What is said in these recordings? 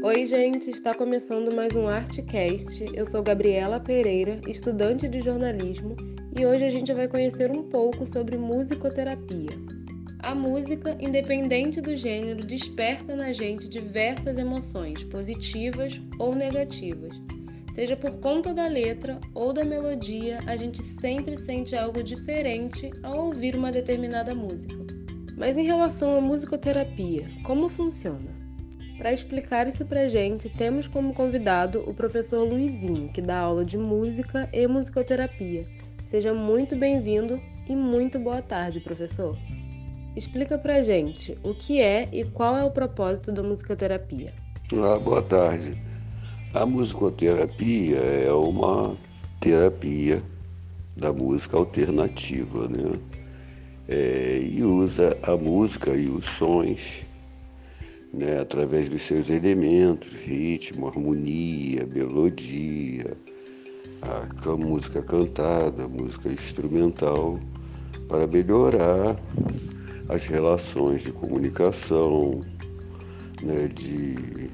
Oi, gente, está começando mais um Artcast. Eu sou Gabriela Pereira, estudante de jornalismo, e hoje a gente vai conhecer um pouco sobre musicoterapia. A música, independente do gênero, desperta na gente diversas emoções, positivas ou negativas. Seja por conta da letra ou da melodia, a gente sempre sente algo diferente ao ouvir uma determinada música. Mas em relação à musicoterapia, como funciona? Para explicar isso para gente, temos como convidado o professor Luizinho, que dá aula de música e musicoterapia. Seja muito bem-vindo e muito boa tarde, professor. Explica para gente o que é e qual é o propósito da musicoterapia. Ah, boa tarde. A musicoterapia é uma terapia da música alternativa, né? É, e usa a música e os sons né, através dos seus elementos, ritmo, harmonia, melodia, a música cantada, a música instrumental, para melhorar as relações de comunicação, né, de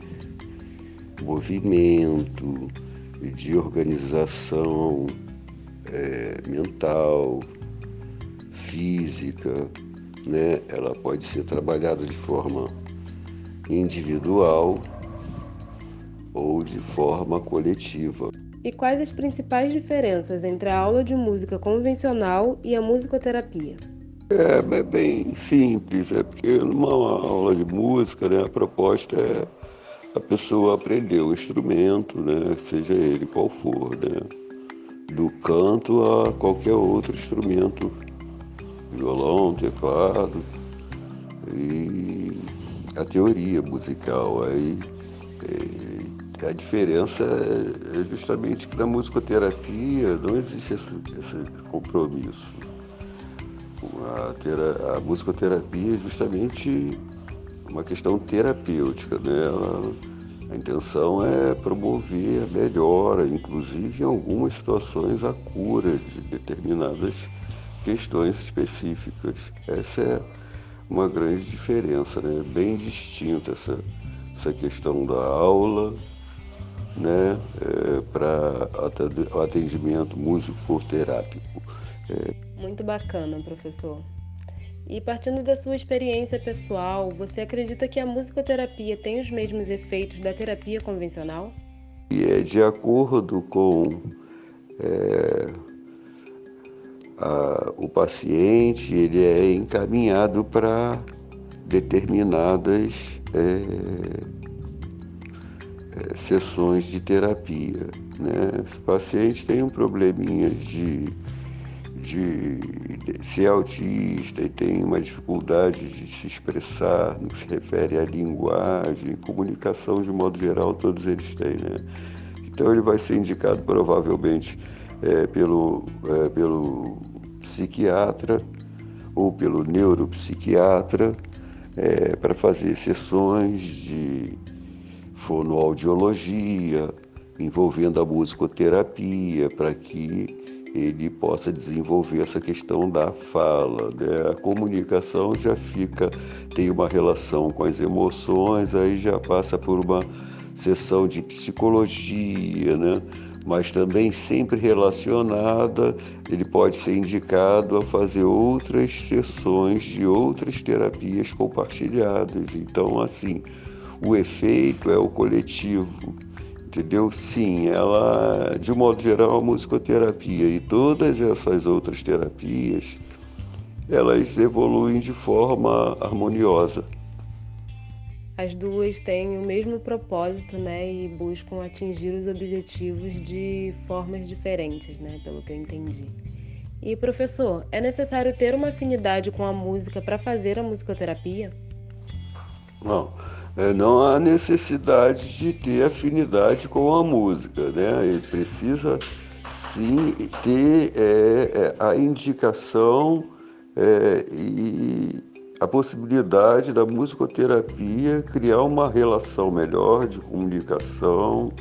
movimento, de organização é, mental, física, né? Ela pode ser trabalhada de forma individual ou de forma coletiva. E quais as principais diferenças entre a aula de música convencional e a musicoterapia? É, é bem simples, é porque numa aula de música, né, a proposta é a pessoa aprender o instrumento, né, seja ele qual for, né, do canto a qualquer outro instrumento, violão, teclado, e a teoria musical. Aí é, a diferença é, justamente que na musicoterapia não existe esse, esse compromisso. A, tera, a, musicoterapia é justamente uma questão terapêutica, né? a intenção é promover a melhora, inclusive em algumas situações a cura de determinadas questões específicas. Essa é uma grande diferença, né? bem distinta essa, essa questão da aula né? É, para o atendimento musicoterápico. É. Muito bacana, professor. E partindo da sua experiência pessoal, você acredita que a musicoterapia tem os mesmos efeitos da terapia convencional? E é de acordo com é, a, o paciente ele é encaminhado para determinadas é, é, sessões de terapia. Né? Esse paciente tem um probleminha de, de, de ser autista e tem uma dificuldade de se expressar no que se refere à linguagem, comunicação de modo geral, todos eles têm. Né? Então ele vai ser indicado provavelmente é, pelo, é, pelo psiquiatra ou pelo neuropsiquiatra é, para fazer sessões de fonoaudiologia envolvendo a musicoterapia para que ele possa desenvolver essa questão da fala. Né? A comunicação já fica, tem uma relação com as emoções, aí já passa por uma sessão de psicologia, né? Mas também sempre relacionada, ele pode ser indicado a fazer outras sessões de outras terapias compartilhadas. Então, assim, o efeito é o coletivo, entendeu? Sim, ela, de modo geral, a musicoterapia e todas essas outras terapias, elas evoluem de forma harmoniosa. As duas têm o mesmo propósito, né, e buscam atingir os objetivos de formas diferentes, né, pelo que eu entendi. E professor, é necessário ter uma afinidade com a música para fazer a musicoterapia? Não, é, não há necessidade de ter afinidade com a música, né? Ele precisa sim ter é, é, a indicação é, e a possibilidade da musicoterapia criar uma relação melhor de comunicação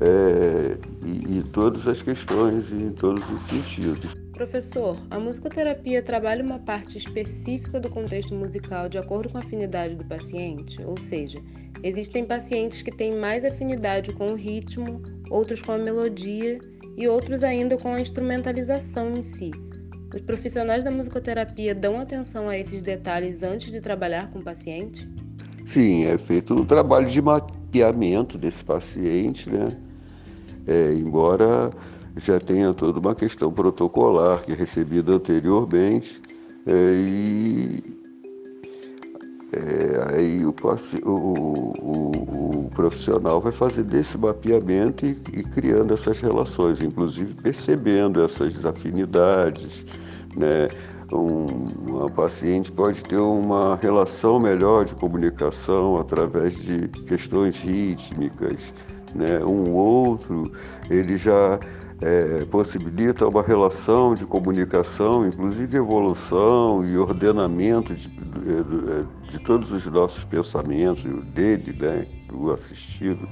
é, e, e todas as questões em todos os sentidos. Professor, a musicoterapia trabalha uma parte específica do contexto musical de acordo com a afinidade do paciente? Ou seja, existem pacientes que têm mais afinidade com o ritmo, outros com a melodia e outros ainda com a instrumentalização em si. Os profissionais da musicoterapia dão atenção a esses detalhes antes de trabalhar com o paciente? Sim, é feito um trabalho de mapeamento desse paciente, né? É, embora já tenha toda uma questão protocolar que é recebida anteriormente é, e é, aí o, o, o, o, profissional vai fazer desse mapeamento e, e, criando essas relações, inclusive percebendo essas afinidades, né? Um, uma paciente pode ter uma relação melhor de comunicação através de questões rítmicas, né? Um outro, ele já é, possibilita uma relação de comunicação, inclusive evolução e ordenamento de, de, de todos os nossos pensamentos, dele, né, do assistido,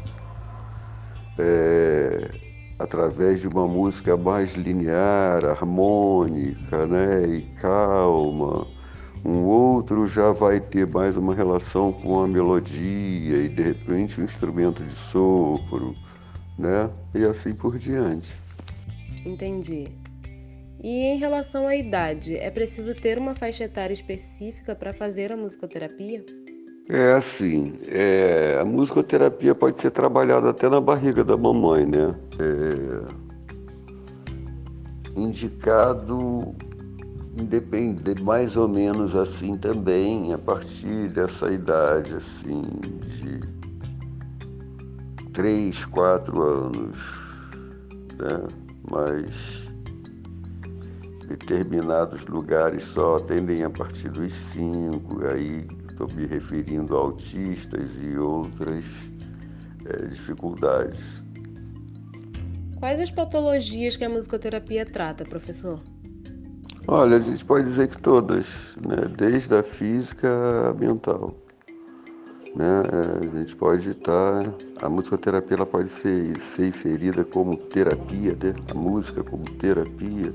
é, através de uma música mais linear, harmônica né, e calma. Um outro já vai ter mais uma relação com a melodia e de repente um instrumento de sopro, né? E assim por diante. Entendi. E em relação à idade, é preciso ter uma faixa etária específica para fazer a musicoterapia? É assim, é, a musicoterapia pode ser trabalhada até na barriga da mamãe, né? É, indicado independe, mais ou menos assim também, a partir dessa idade, assim, de 3, 4 anos, né? mas determinados lugares só atendem a partir dos cinco, aí estou me referindo a autistas e outras é, dificuldades. Quais as patologias que a musicoterapia trata, professor? Olha, a gente pode dizer que todas, né? desde a física à mental. Né? A gente pode estar. A musicoterapia ela pode ser, ser inserida como terapia, né? a música como terapia.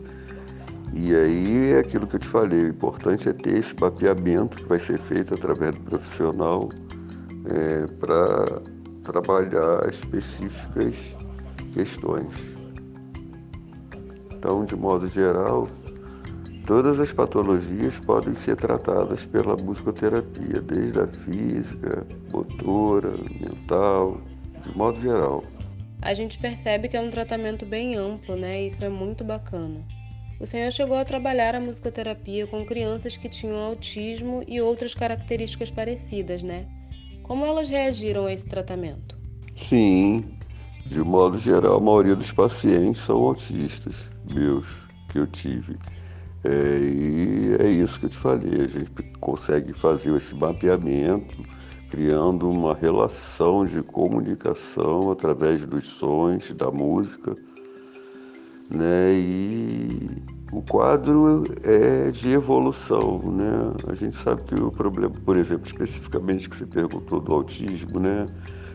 E aí é aquilo que eu te falei, o importante é ter esse mapeamento que vai ser feito através do profissional é, para trabalhar específicas questões. Então, de modo geral, Todas as patologias podem ser tratadas pela musicoterapia, desde a física, motora, mental, de modo geral. A gente percebe que é um tratamento bem amplo, né? Isso é muito bacana. O senhor chegou a trabalhar a musicoterapia com crianças que tinham autismo e outras características parecidas, né? Como elas reagiram a esse tratamento? Sim, de modo geral, a maioria dos pacientes são autistas, meus, que eu tive. É, e é isso que eu te falei, a gente consegue fazer esse mapeamento, criando uma relação de comunicação através dos sons, da música, né? E o quadro é de evolução, né? A gente sabe que o problema, por exemplo, especificamente que você perguntou do autismo, né?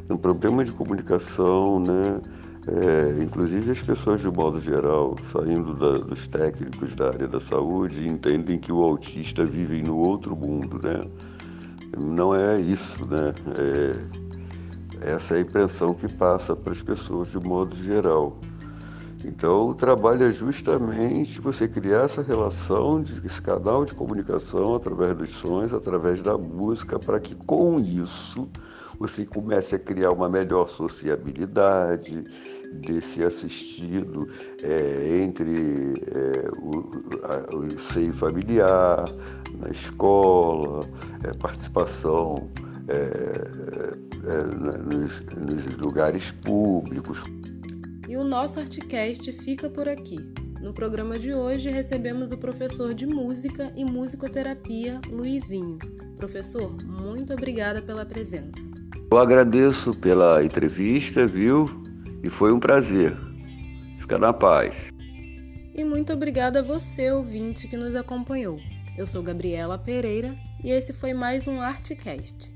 É um problema de comunicação, né? É, inclusive as pessoas de modo geral, saindo da, dos técnicos da área da saúde, entendem que o autista vive no outro mundo, né? Não é isso, né? É, essa é a impressão que passa para as pessoas de modo geral. Então, o trabalho é justamente você criar essa relação, de, esse canal de comunicação através dos sons, através da música, para que com isso você comece a criar uma melhor sociabilidade desse assistido é, entre é, o, a, o, seio familiar, na escola, é, participação nos, nos lugares públicos. E o nosso Artcast fica por aqui. No programa de hoje recebemos o professor de música e musicoterapia Luizinho. Professor, muito obrigada pela presença. Eu agradeço pela entrevista, viu? E foi um prazer. Fica na paz. E muito obrigada a você, ouvinte, que nos acompanhou. Eu sou Gabriela Pereira e esse foi mais um Artcast.